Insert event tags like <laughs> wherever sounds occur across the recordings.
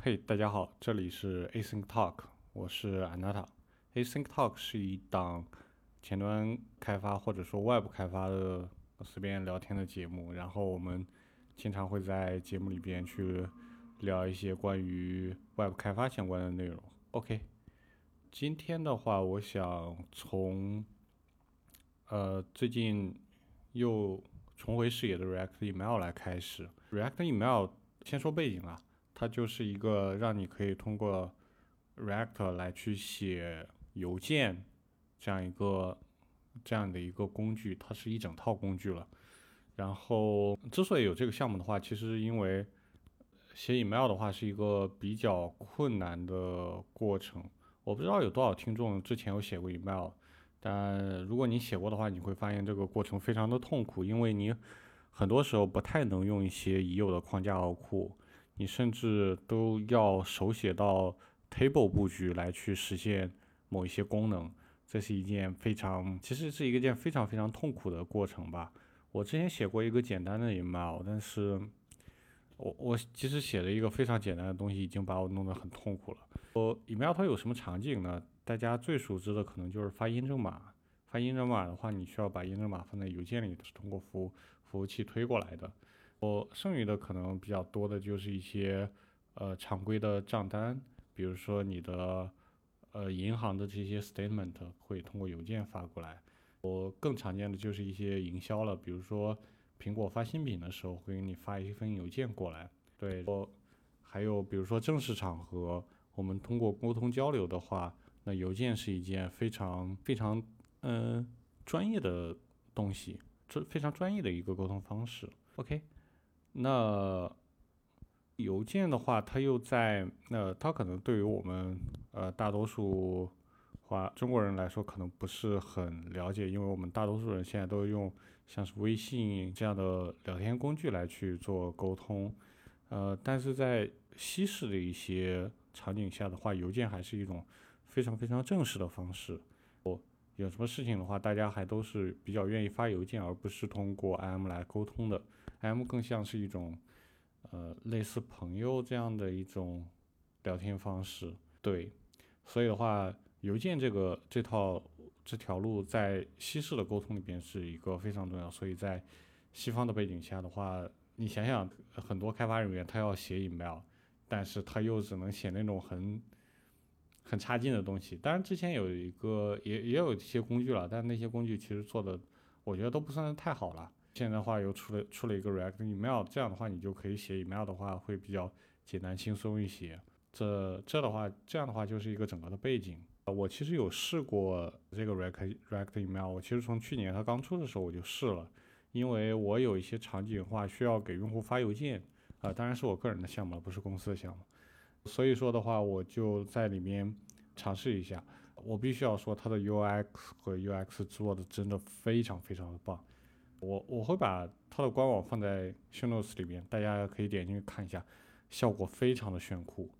嘿，大家好，这里是 Async Talk，我是 Anata。Async Talk 是一档前端开发或者说外部开发的随便聊天的节目，然后我们经常会在节目里边去聊一些关于外部开发相关的内容。OK，今天的话，我想从呃最近又重回视野的 React Email 来开始。React Email 先说背景啊。它就是一个让你可以通过 React 来去写邮件这样一个这样的一个工具，它是一整套工具了。然后之所以有这个项目的话，其实因为写 email 的话是一个比较困难的过程。我不知道有多少听众之前有写过 email，但如果你写过的话，你会发现这个过程非常的痛苦，因为你很多时候不太能用一些已有的框架和库。你甚至都要手写到 table 布局来去实现某一些功能，这是一件非常，其实是一个件非常非常痛苦的过程吧。我之前写过一个简单的 email，但是我我其实写了一个非常简单的东西，已经把我弄得很痛苦了。我 email 它有什么场景呢？大家最熟知的可能就是发验证码。发验证码的话，你需要把验证码放在邮件里，是通过服服务器推过来的。我剩余的可能比较多的就是一些呃常规的账单，比如说你的呃银行的这些 statement 会通过邮件发过来。我更常见的就是一些营销了，比如说苹果发新品的时候会给你发一封邮件过来。对，我还有比如说正式场合，我们通过沟通交流的话，那邮件是一件非常非常嗯专业的东西，这非常专业的一个沟通方式。OK。那邮件的话，它又在那，它可能对于我们呃大多数话中国人来说，可能不是很了解，因为我们大多数人现在都用像是微信这样的聊天工具来去做沟通，呃，但是在西式的一些场景下的话，邮件还是一种非常非常正式的方式。我有什么事情的话，大家还都是比较愿意发邮件，而不是通过 IM 来沟通的。M 更像是一种，呃，类似朋友这样的一种聊天方式，对，所以的话，邮件这个这套这条路在西式的沟通里边是一个非常重要，所以在西方的背景下的话，你想想，很多开发人员他要写 email，但是他又只能写那种很很差劲的东西。当然，之前有一个也也有一些工具了，但那些工具其实做的，我觉得都不算太好了。现在的话又出了出了一个 React Email，这样的话你就可以写 Email 的话会比较简单轻松一些。这这的话，这样的话就是一个整个的背景。我其实有试过这个 React React Email，我其实从去年它刚出的时候我就试了，因为我有一些场景话需要给用户发邮件，啊，当然是我个人的项目了，不是公司的项目。所以说的话，我就在里面尝试一下。我必须要说，它的 UX 和 UX 做的真的非常非常的棒。我我会把它的官网放在 show notes 里面，大家可以点进去看一下，效果非常的炫酷，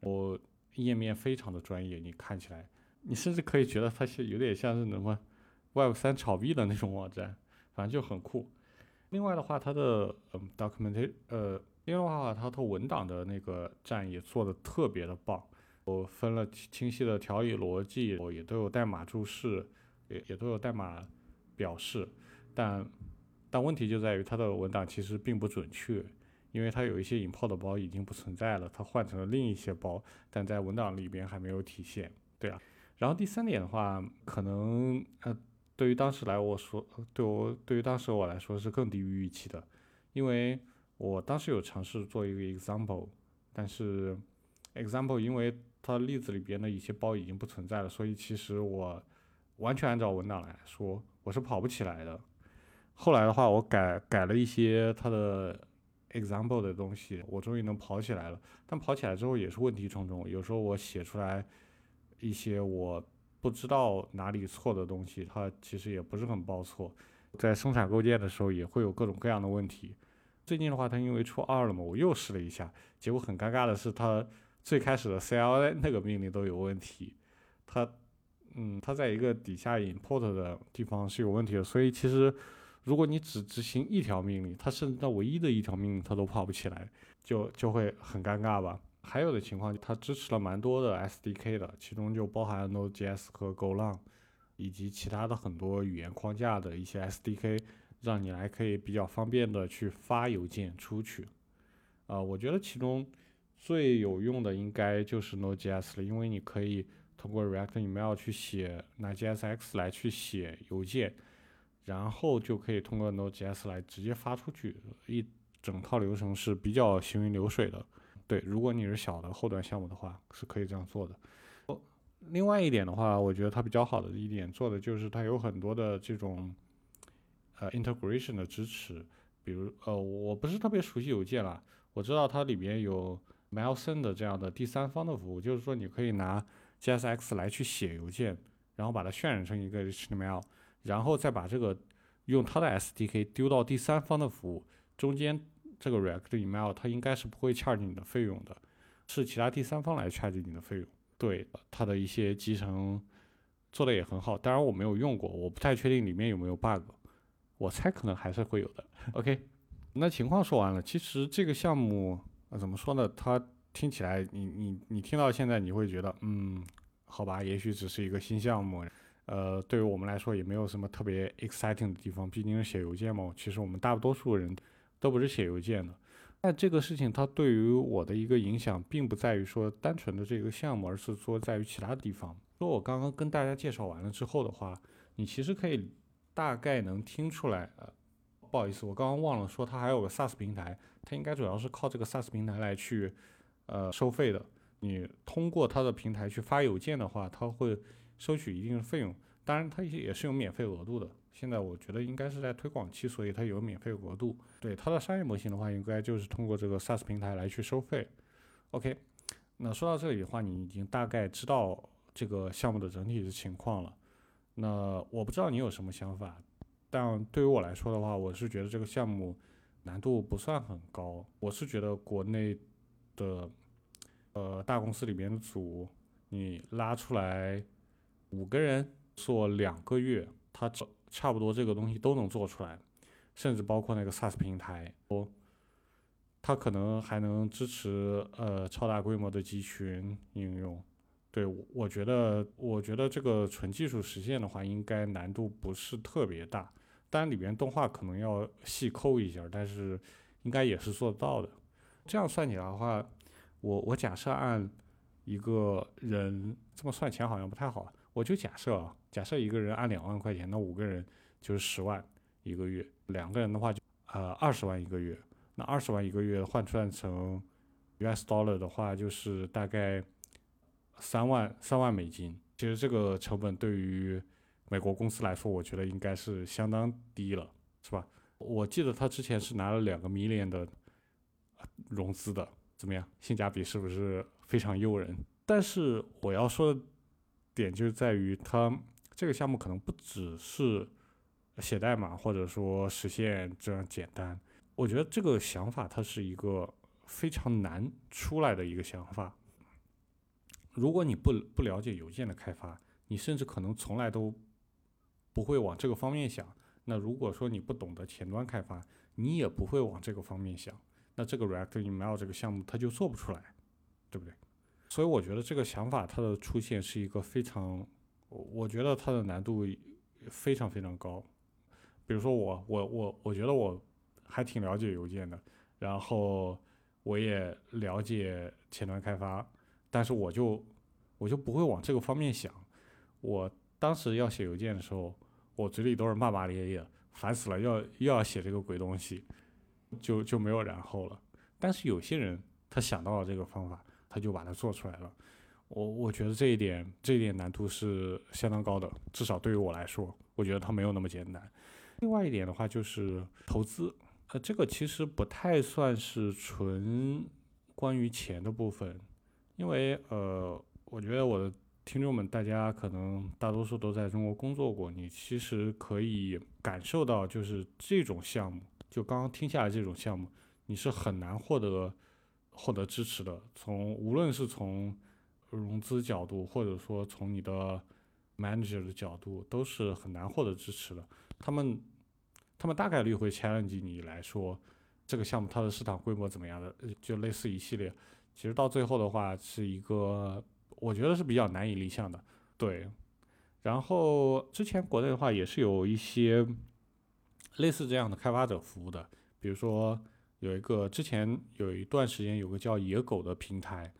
我页面非常的专业，你看起来，你甚至可以觉得它是有点像是什么 Web 三炒币的那种网站，反正就很酷。另外的话，它的嗯 documentation，呃，另外的话，它的文档的那个站也做的特别的棒，我分了清晰的条理逻辑，我也都有代码注释，也也都有代码表示。但但问题就在于它的文档其实并不准确，因为它有一些引炮的包已经不存在了，它换成了另一些包，但在文档里边还没有体现。对啊，然后第三点的话，可能呃对于当时来我说，对我对于当时我来说是更低于预期的，因为我当时有尝试做一个 example，但是 example 因为它例子里边的一些包已经不存在了，所以其实我完全按照文档来说，我是跑不起来的。后来的话，我改改了一些它的 example 的东西，我终于能跑起来了。但跑起来之后也是问题重重，有时候我写出来一些我不知道哪里错的东西，它其实也不是很报错。在生产构建的时候也会有各种各样的问题。最近的话，它因为出二了嘛，我又试了一下，结果很尴尬的是，它最开始的 CLI 那个命令都有问题。它，嗯，它在一个底下 import 的地方是有问题的，所以其实。如果你只执行一条命令，它甚至到唯一的一条命令它都跑不起来，就就会很尴尬吧。还有的情况，它支持了蛮多的 SDK 的，其中就包含 Node.js 和 Golang，以及其他的很多语言框架的一些 SDK，让你来可以比较方便的去发邮件出去。啊，我觉得其中最有用的应该就是 Node.js 了，因为你可以通过 React Email 去写拿 JSX 来去写邮件，然后就可以通过 Node.js 来直接发出去，一整套流程是比较行云流水的。对，如果你是小的后端项目的话，是可以这样做的。另外一点的话，我觉得它比较好的一点做的就是它有很多的这种呃 integration 的支持，比如呃，我不是特别熟悉邮件了。我知道它里边有 MailSend 这样的第三方的服务，就是说你可以拿 JSX 来去写邮件，然后把它渲染成一个 HTML，然后再把这个用它的 SDK 丢到第三方的服务中间，这个 React Email 它应该是不会 charge 你的费用的，是其他第三方来 charge 你的费用。对，它的一些集成做的也很好，当然我没有用过，我不太确定里面有没有 bug，我猜可能还是会有的。OK。那情况说完了，其实这个项目怎么说呢？它听起来，你你你听到现在，你会觉得，嗯，好吧，也许只是一个新项目，呃，对于我们来说也没有什么特别 exciting 的地方，毕竟是写邮件嘛。其实我们大多数人都不是写邮件的。但这个事情它对于我的一个影响，并不在于说单纯的这个项目，而是说在于其他地方。说我刚刚跟大家介绍完了之后的话，你其实可以大概能听出来，呃。不好意思，我刚刚忘了说，它还有个 SaaS 平台，它应该主要是靠这个 SaaS 平台来去，呃，收费的。你通过它的平台去发邮件的话，它会收取一定的费用，当然它也是有免费额度的。现在我觉得应该是在推广期，所以它有免费额度。对它的商业模型的话，应该就是通过这个 SaaS 平台来去收费。OK，那说到这里的话，你已经大概知道这个项目的整体的情况了。那我不知道你有什么想法。但对于我来说的话，我是觉得这个项目难度不算很高。我是觉得国内的呃大公司里面的组，你拉出来五个人做两个月，他差不多这个东西都能做出来，甚至包括那个 SaaS 平台，哦，他可能还能支持呃超大规模的集群应用。对，我觉得我觉得这个纯技术实现的话，应该难度不是特别大。当然，里边动画可能要细抠一下，但是应该也是做得到的。这样算起来的话，我我假设按一个人这么算钱好像不太好，我就假设啊，假设一个人按两万块钱，那五个人就是十万一个月，两个人的话就呃二十万一个月，那二十万一个月换算成 US dollar 的话，就是大概三万三万美金。其实这个成本对于美国公司来说，我觉得应该是相当低了，是吧？我记得他之前是拿了两个 million 的融资的，怎么样？性价比是不是非常诱人？但是我要说点就是在于，它这个项目可能不只是写代码或者说实现这样简单。我觉得这个想法它是一个非常难出来的一个想法。如果你不不了解邮件的开发，你甚至可能从来都。不会往这个方面想。那如果说你不懂得前端开发，你也不会往这个方面想。那这个 React Email 这个项目它就做不出来，对不对？所以我觉得这个想法它的出现是一个非常，我觉得它的难度非常非常高。比如说我我我我觉得我还挺了解邮件的，然后我也了解前端开发，但是我就我就不会往这个方面想。我当时要写邮件的时候。我嘴里都是骂骂咧咧，烦死了，要又要写这个鬼东西，就就没有然后了。但是有些人他想到了这个方法，他就把它做出来了。我我觉得这一点这一点难度是相当高的，至少对于我来说，我觉得它没有那么简单。另外一点的话就是投资，呃，这个其实不太算是纯关于钱的部分，因为呃，我觉得我的。听众们，大家可能大多数都在中国工作过，你其实可以感受到，就是这种项目，就刚刚听下来这种项目，你是很难获得获得支持的。从无论是从融资角度，或者说从你的 manager 的角度，都是很难获得支持的。他们他们大概率会 challenge 你来说，这个项目它的市场规模怎么样的，就类似一系列。其实到最后的话是一个，我觉得是比较难以立项的。对，然后之前国内的话也是有一些类似这样的开发者服务的，比如说有一个之前有一段时间有个叫野狗的平台，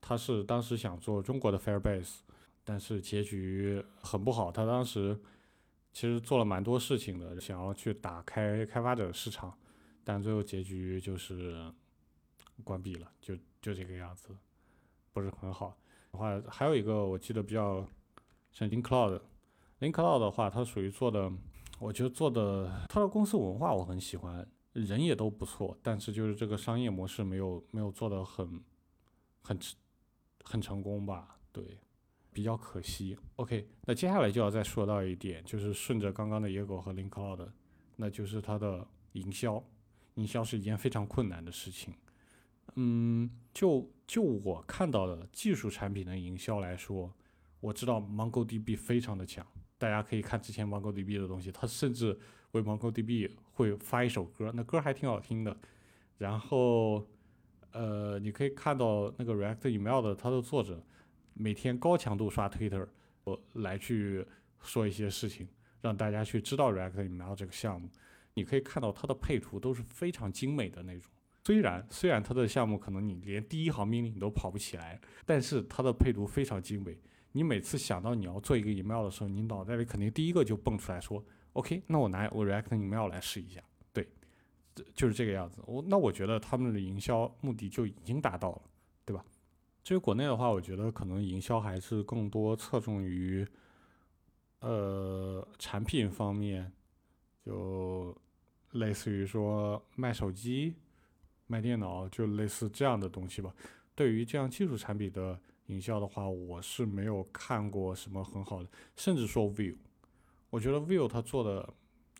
他是当时想做中国的 Firebase，但是结局很不好。他当时其实做了蛮多事情的，想要去打开开发者市场，但最后结局就是关闭了，就就这个样子，不是很好。的话还有一个我记得比较。像 Link Cloud，Link Cloud 的话，它属于做的，我觉得做的，它的公司文化我很喜欢，人也都不错，但是就是这个商业模式没有没有做的很很很成功吧，对，比较可惜。OK，那接下来就要再说到一点，就是顺着刚刚的野狗和 Link Cloud，那就是它的营销，营销是一件非常困难的事情。嗯，就就我看到的技术产品的营销来说。我知道 MongoDB 非常的强，大家可以看之前 MongoDB 的东西，他甚至为 MongoDB 会发一首歌，那歌还挺好听的。然后，呃，你可以看到那个 React Email 的它的作者每天高强度刷 Twitter，来去说一些事情，让大家去知道 React Email 这个项目。你可以看到它的配图都是非常精美的那种。虽然虽然它的项目可能你连第一行命令你都跑不起来，但是它的配图非常精美。你每次想到你要做一个 email 的时候，你脑袋里肯定第一个就蹦出来说，OK，那我拿我 React email 来试一下，对，就是这个样子。我那我觉得他们的营销目的就已经达到了，对吧？至于国内的话，我觉得可能营销还是更多侧重于，呃，产品方面，就类似于说卖手机、卖电脑，就类似这样的东西吧。对于这样技术产品的。营销的话，我是没有看过什么很好的，甚至说 View，我觉得 View 他做的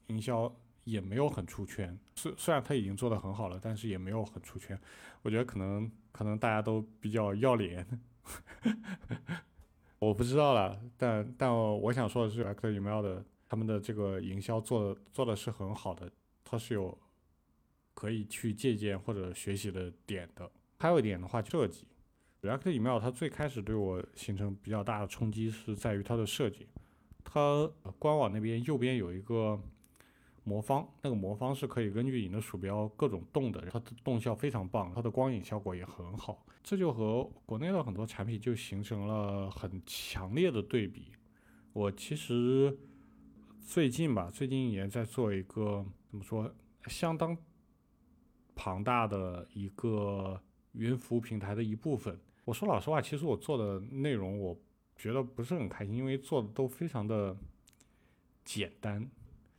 营销也没有很出圈。虽虽然他已经做的很好了，但是也没有很出圈。我觉得可能可能大家都比较要脸，<laughs> 我不知道了。但但我想说的是，X Email 的他们的这个营销做的做的是很好的，它是有可以去借鉴或者学习的点的。还有一点的话，设计。React Email 它最开始对我形成比较大的冲击是在于它的设计，它官网那边右边有一个魔方，那个魔方是可以根据你的鼠标各种动的，它的动效非常棒，它的光影效果也很好，这就和国内的很多产品就形成了很强烈的对比。我其实最近吧，最近也在做一个怎么说，相当庞大的一个云服务平台的一部分。我说老实话，其实我做的内容，我觉得不是很开心，因为做的都非常的简单。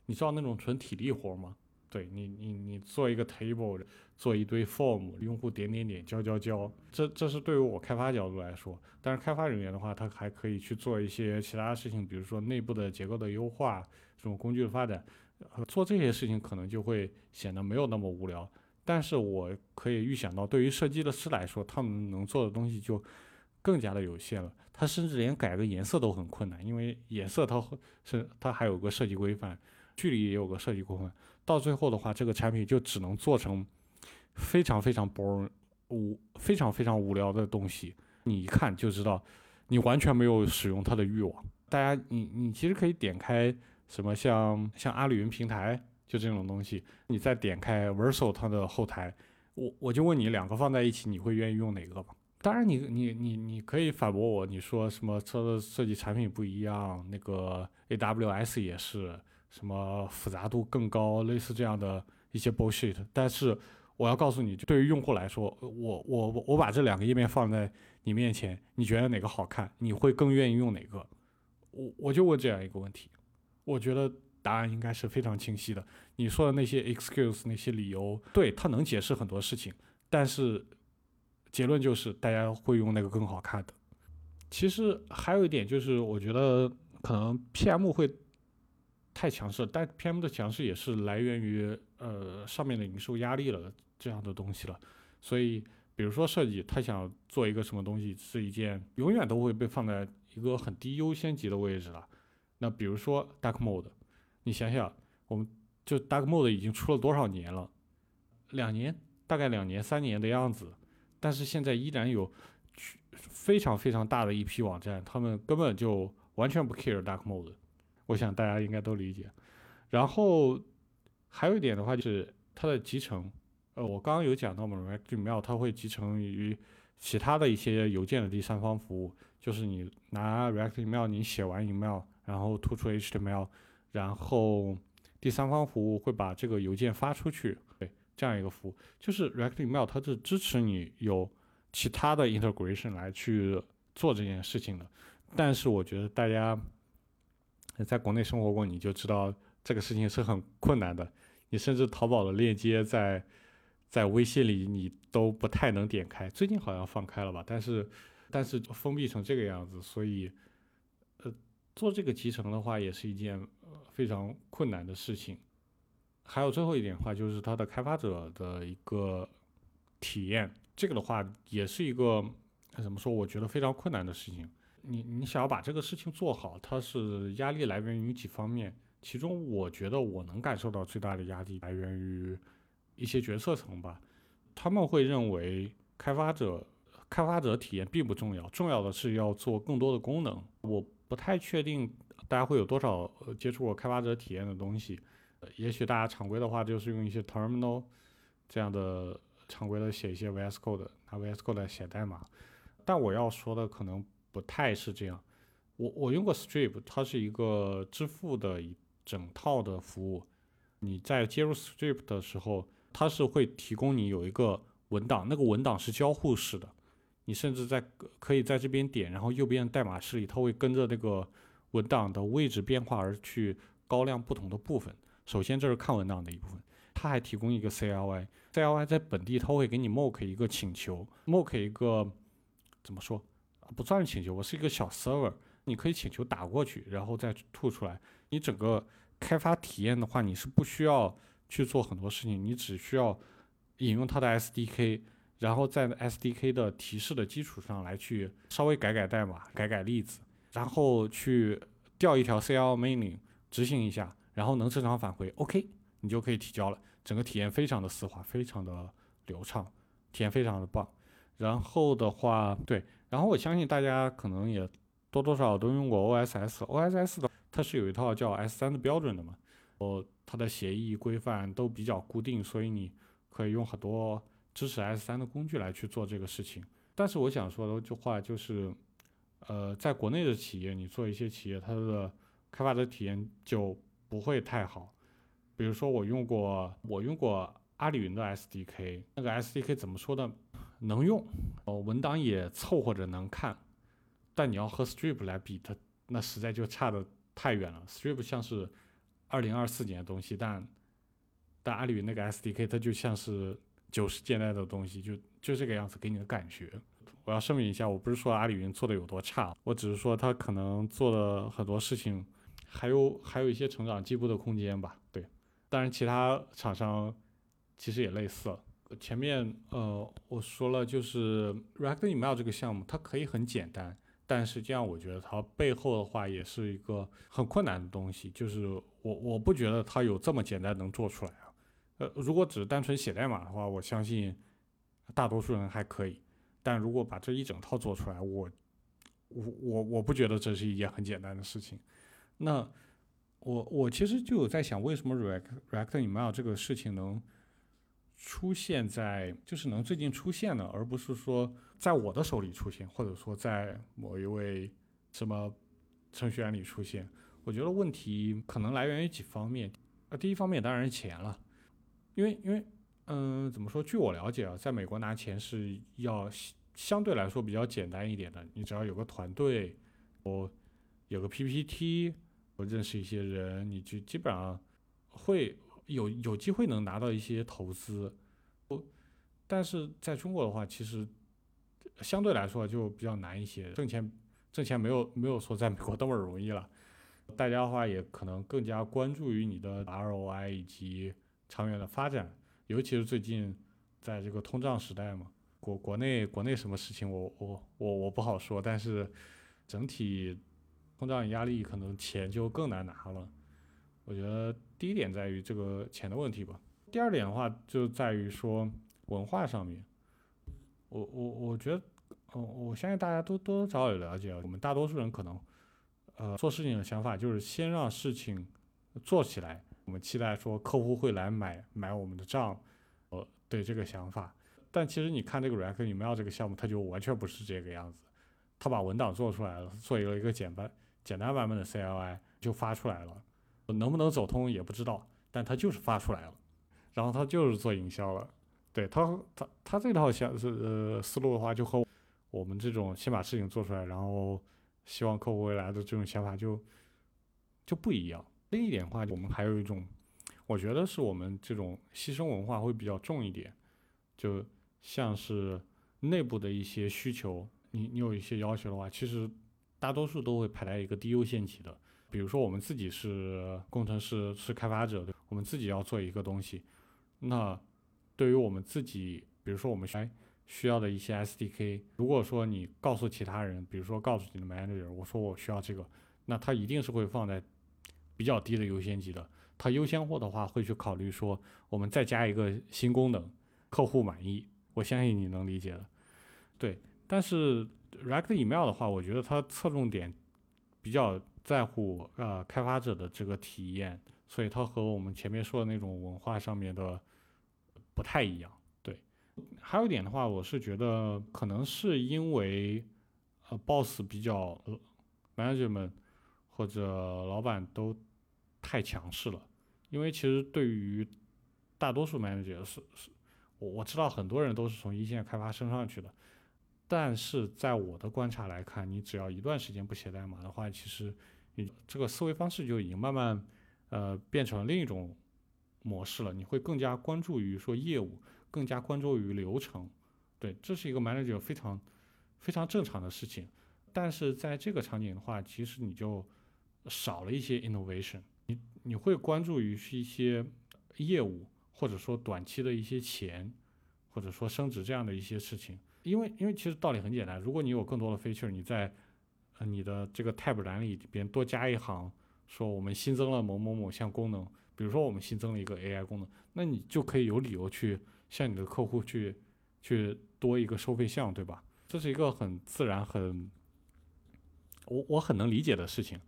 你知道那种纯体力活吗？对你，你你做一个 table，做一堆 form，用户点点点，交交交，这这是对于我开发角度来说。但是开发人员的话，他还可以去做一些其他事情，比如说内部的结构的优化，这种工具的发展，做这些事情可能就会显得没有那么无聊。但是我可以预想到，对于设计的师来说，他们能做的东西就更加的有限了。他甚至连改个颜色都很困难，因为颜色它是它还有个设计规范，距离也有个设计规范。到最后的话，这个产品就只能做成非常非常 boring 无非常非常无聊的东西。你一看就知道，你完全没有使用它的欲望。大家，你你其实可以点开什么像像阿里云平台。就这种东西，你再点开 Verso 它的后台，我我就问你，两个放在一起，你会愿意用哪个吧？当然，你你你你可以反驳我，你说什么车的设计产品不一样，那个 AWS 也是什么复杂度更高，类似这样的一些 bullshit。但是我要告诉你，对于用户来说，我我我把这两个页面放在你面前，你觉得哪个好看？你会更愿意用哪个？我我就问这样一个问题，我觉得。答案应该是非常清晰的。你说的那些 excuse 那些理由，对他能解释很多事情，但是结论就是大家会用那个更好看的。其实还有一点就是，我觉得可能 PM 会太强势，但 PM 的强势也是来源于呃上面的营收压力了这样的东西了。所以，比如说设计，他想做一个什么东西，是一件永远都会被放在一个很低优先级的位置了。那比如说 Dark Mode。你想想，我们就 Dark Mode 已经出了多少年了？两年，大概两年、三年的样子。但是现在依然有非常非常大的一批网站，他们根本就完全不 care dark mode。我想大家应该都理解。然后还有一点的话，就是它的集成。呃，我刚刚有讲到嘛，React.Mail 它会集成于其他的一些邮件的第三方服务，就是你拿 React.Mail 你写完 email，然后突出 HTML，然后第三方服务会把这个邮件发出去。对，这样一个服务，就是 React.Mail 它是支持你有其他的 integration 来去做这件事情的。但是我觉得大家在国内生活过，你就知道这个事情是很困难的。你甚至淘宝的链接在在微信里你都不太能点开，最近好像放开了吧？但是但是封闭成这个样子，所以呃做这个集成的话也是一件非常困难的事情。还有最后一点的话就是它的开发者的一个体验，这个的话也是一个怎么说？我觉得非常困难的事情。你你想要把这个事情做好，它是压力来源于几方面，其中我觉得我能感受到最大的压力来源于。一些决策层吧，他们会认为开发者开发者体验并不重要，重要的是要做更多的功能。我不太确定大家会有多少接触过开发者体验的东西，也许大家常规的话就是用一些 terminal 这样的常规的写一些 VS Code，拿 VS Code 来写代码。但我要说的可能不太是这样。我我用过 Strip，它是一个支付的一整套的服务。你在接入 Strip 的时候，它是会提供你有一个文档，那个文档是交互式的，你甚至在可以在这边点，然后右边代码室里，它会跟着那个文档的位置变化而去高亮不同的部分。首先这是看文档的一部分，它还提供一个 CLI，CLI 在本地它会给你 mock 一个请求，mock 一个怎么说？不算是请求，我是一个小 server，你可以请求打过去，然后再吐出来。你整个开发体验的话，你是不需要。去做很多事情，你只需要引用它的 SDK，然后在 SDK 的提示的基础上来去稍微改改代码、改改例子，然后去调一条 CL 命令执行一下，然后能正常返回，OK，你就可以提交了。整个体验非常的丝滑，非常的流畅，体验非常的棒。然后的话，对，然后我相信大家可能也多多少少都用过 OSS，OSS 的它是有一套叫 S3 的标准的嘛。哦，它的协议规范都比较固定，所以你可以用很多支持 S3 的工具来去做这个事情。但是我想说的一句话就是，呃，在国内的企业，你做一些企业，它的开发者体验就不会太好。比如说我用过，我用过阿里云的 SDK，那个 SDK 怎么说呢？能用，哦，文档也凑合着能看，但你要和 Strip 来比，它那实在就差的太远了。Strip 像是。二零二四年的东西，但但阿里云那个 SDK 它就像是九十年代的东西，就就这个样子给你的感觉。我要声明一下，我不是说阿里云做的有多差，我只是说他可能做的很多事情还有还有一些成长进步的空间吧。对，当然其他厂商其实也类似。前面呃我说了，就是 React Email 这个项目，它可以很简单。但是这样，我觉得它背后的话也是一个很困难的东西，就是我我不觉得它有这么简单能做出来啊。呃，如果只是单纯写代码的话，我相信大多数人还可以。但如果把这一整套做出来，我我我我不觉得这是一件很简单的事情。那我我其实就有在想，为什么 React React Email 这个事情能？出现在就是能最近出现的，而不是说在我的手里出现，或者说在某一位什么程序员里出现。我觉得问题可能来源于几方面。啊，第一方面当然是钱了，因为因为嗯，怎么说？据我了解啊，在美国拿钱是要相对来说比较简单一点的。你只要有个团队，我有个 PPT，我认识一些人，你就基本上会。有有机会能拿到一些投资，不，但是在中国的话，其实相对来说就比较难一些，挣钱挣钱没有没有说在美国那么容易了，大家的话也可能更加关注于你的 ROI 以及长远的发展，尤其是最近在这个通胀时代嘛，国国内国内什么事情我我我我不好说，但是整体通胀压力可能钱就更难拿了。我觉得第一点在于这个钱的问题吧。第二点的话，就在于说文化上面。我我我觉得，嗯，我相信大家都多多少少有了解，我们大多数人可能，呃，做事情的想法就是先让事情做起来，我们期待说客户会来买买我们的账，呃，对这个想法。但其实你看这个 React Email 这个项目，它就完全不是这个样子。它把文档做出来了，做了一个简版、简单版本的 CLI 就发出来了，能不能走通也不知道，但它就是发出来了。然后它就是做营销了。对它，它它这套想是呃思路的话，就和我们这种先把事情做出来，然后希望客户未来的这种想法就就不一样。另一点的话，我们还有一种，我觉得是我们这种牺牲文化会比较重一点，就。像是内部的一些需求，你你有一些要求的话，其实大多数都会排在一个低优先级的。比如说我们自己是工程师，是开发者，我们自己要做一个东西，那对于我们自己，比如说我们需需要的一些 SDK，如果说你告诉其他人，比如说告诉你的 manager，我说我需要这个，那他一定是会放在比较低的优先级的。他优先货的话，会去考虑说我们再加一个新功能，客户满意。我相信你能理解的，对。但是 React Email 的话，我觉得它侧重点比较在乎呃开发者的这个体验，所以它和我们前面说的那种文化上面的不太一样。对。还有一点的话，我是觉得可能是因为呃 Boss 比较呃 management 或者老板都太强势了，因为其实对于大多数 Manager 是是。我我知道很多人都是从一线开发升上去的，但是在我的观察来看，你只要一段时间不写代码的话，其实你这个思维方式就已经慢慢呃变成了另一种模式了。你会更加关注于说业务，更加关注于流程，对，这是一个 manager 非常非常正常的事情。但是在这个场景的话，其实你就少了一些 innovation，你会关注于是一些业务。或者说短期的一些钱，或者说升值这样的一些事情，因为因为其实道理很简单，如果你有更多的 feature，你在呃你的这个 tab 栏里边多加一行，说我们新增了某某某项功能，比如说我们新增了一个 AI 功能，那你就可以有理由去向你的客户去去多一个收费项，对吧？这是一个很自然很我我很能理解的事情，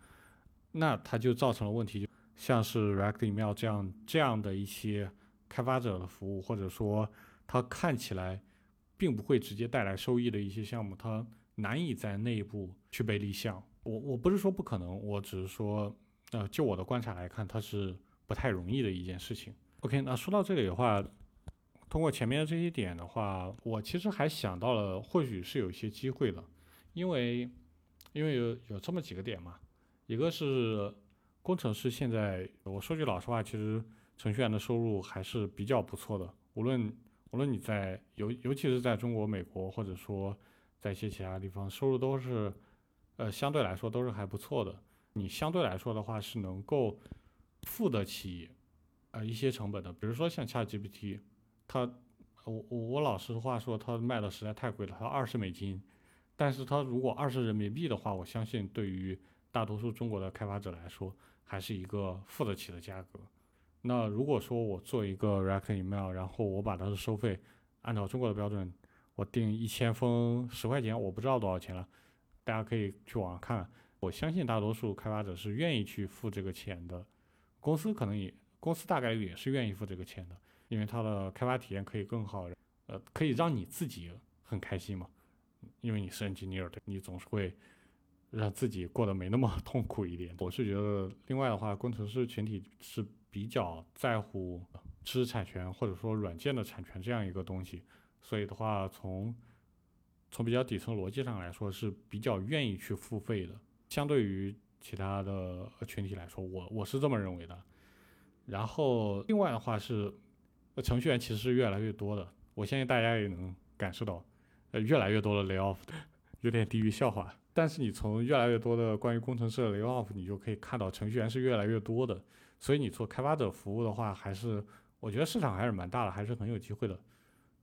那它就造成了问题，就像是 React Email 这样这样的一些。开发者的服务，或者说它看起来并不会直接带来收益的一些项目，它难以在内部去被立项。我我不是说不可能，我只是说，呃，就我的观察来看，它是不太容易的一件事情。OK，那说到这里的话，通过前面的这些点的话，我其实还想到了，或许是有一些机会的，因为因为有有这么几个点嘛，一个是工程师现在，我说句老实话，其实。程序员的收入还是比较不错的，无论无论你在尤尤其是在中国、美国，或者说在一些其他地方，收入都是呃相对来说都是还不错的。你相对来说的话是能够付得起呃一些成本的，比如说像 ChatGPT，它我我老实话说，它卖的实在太贵了，它二十美金，但是它如果二十人民币的话，我相信对于大多数中国的开发者来说，还是一个付得起的价格。那如果说我做一个 React Email，然后我把它的收费按照中国的标准，我定一千封十块钱，我不知道多少钱了，大家可以去网上看。我相信大多数开发者是愿意去付这个钱的，公司可能也，公司大概率也是愿意付这个钱的，因为它的开发体验可以更好，呃，可以让你自己很开心嘛，因为你是 engineer，你总是会让自己过得没那么 <laughs> 痛苦一点。我是觉得，另外的话，工程师群体是。比较在乎知识产权或者说软件的产权这样一个东西，所以的话，从从比较底层逻辑上来说是比较愿意去付费的，相对于其他的群体来说，我我是这么认为的。然后另外的话是，程序员其实是越来越多的，我相信大家也能感受到，呃，越来越多的 lay off，<laughs> 有点低于笑话。但是你从越来越多的关于工程师的 lay off，你就可以看到程序员是越来越多的。所以你做开发者服务的话，还是我觉得市场还是蛮大的，还是很有机会的。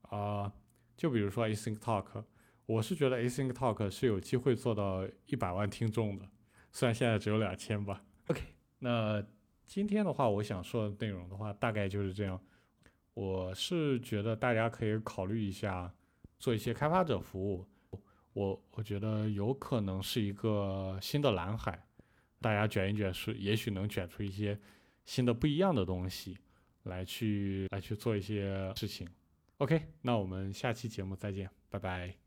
啊，就比如说 Async Talk，我是觉得 Async Talk 是有机会做到一百万听众的，虽然现在只有两千吧。OK，那今天的话，我想说的内容的话，大概就是这样。我是觉得大家可以考虑一下，做一些开发者服务，我我觉得有可能是一个新的蓝海，大家卷一卷是，也许能卷出一些新的不一样的东西来去来去做一些事情。OK，那我们下期节目再见，拜拜。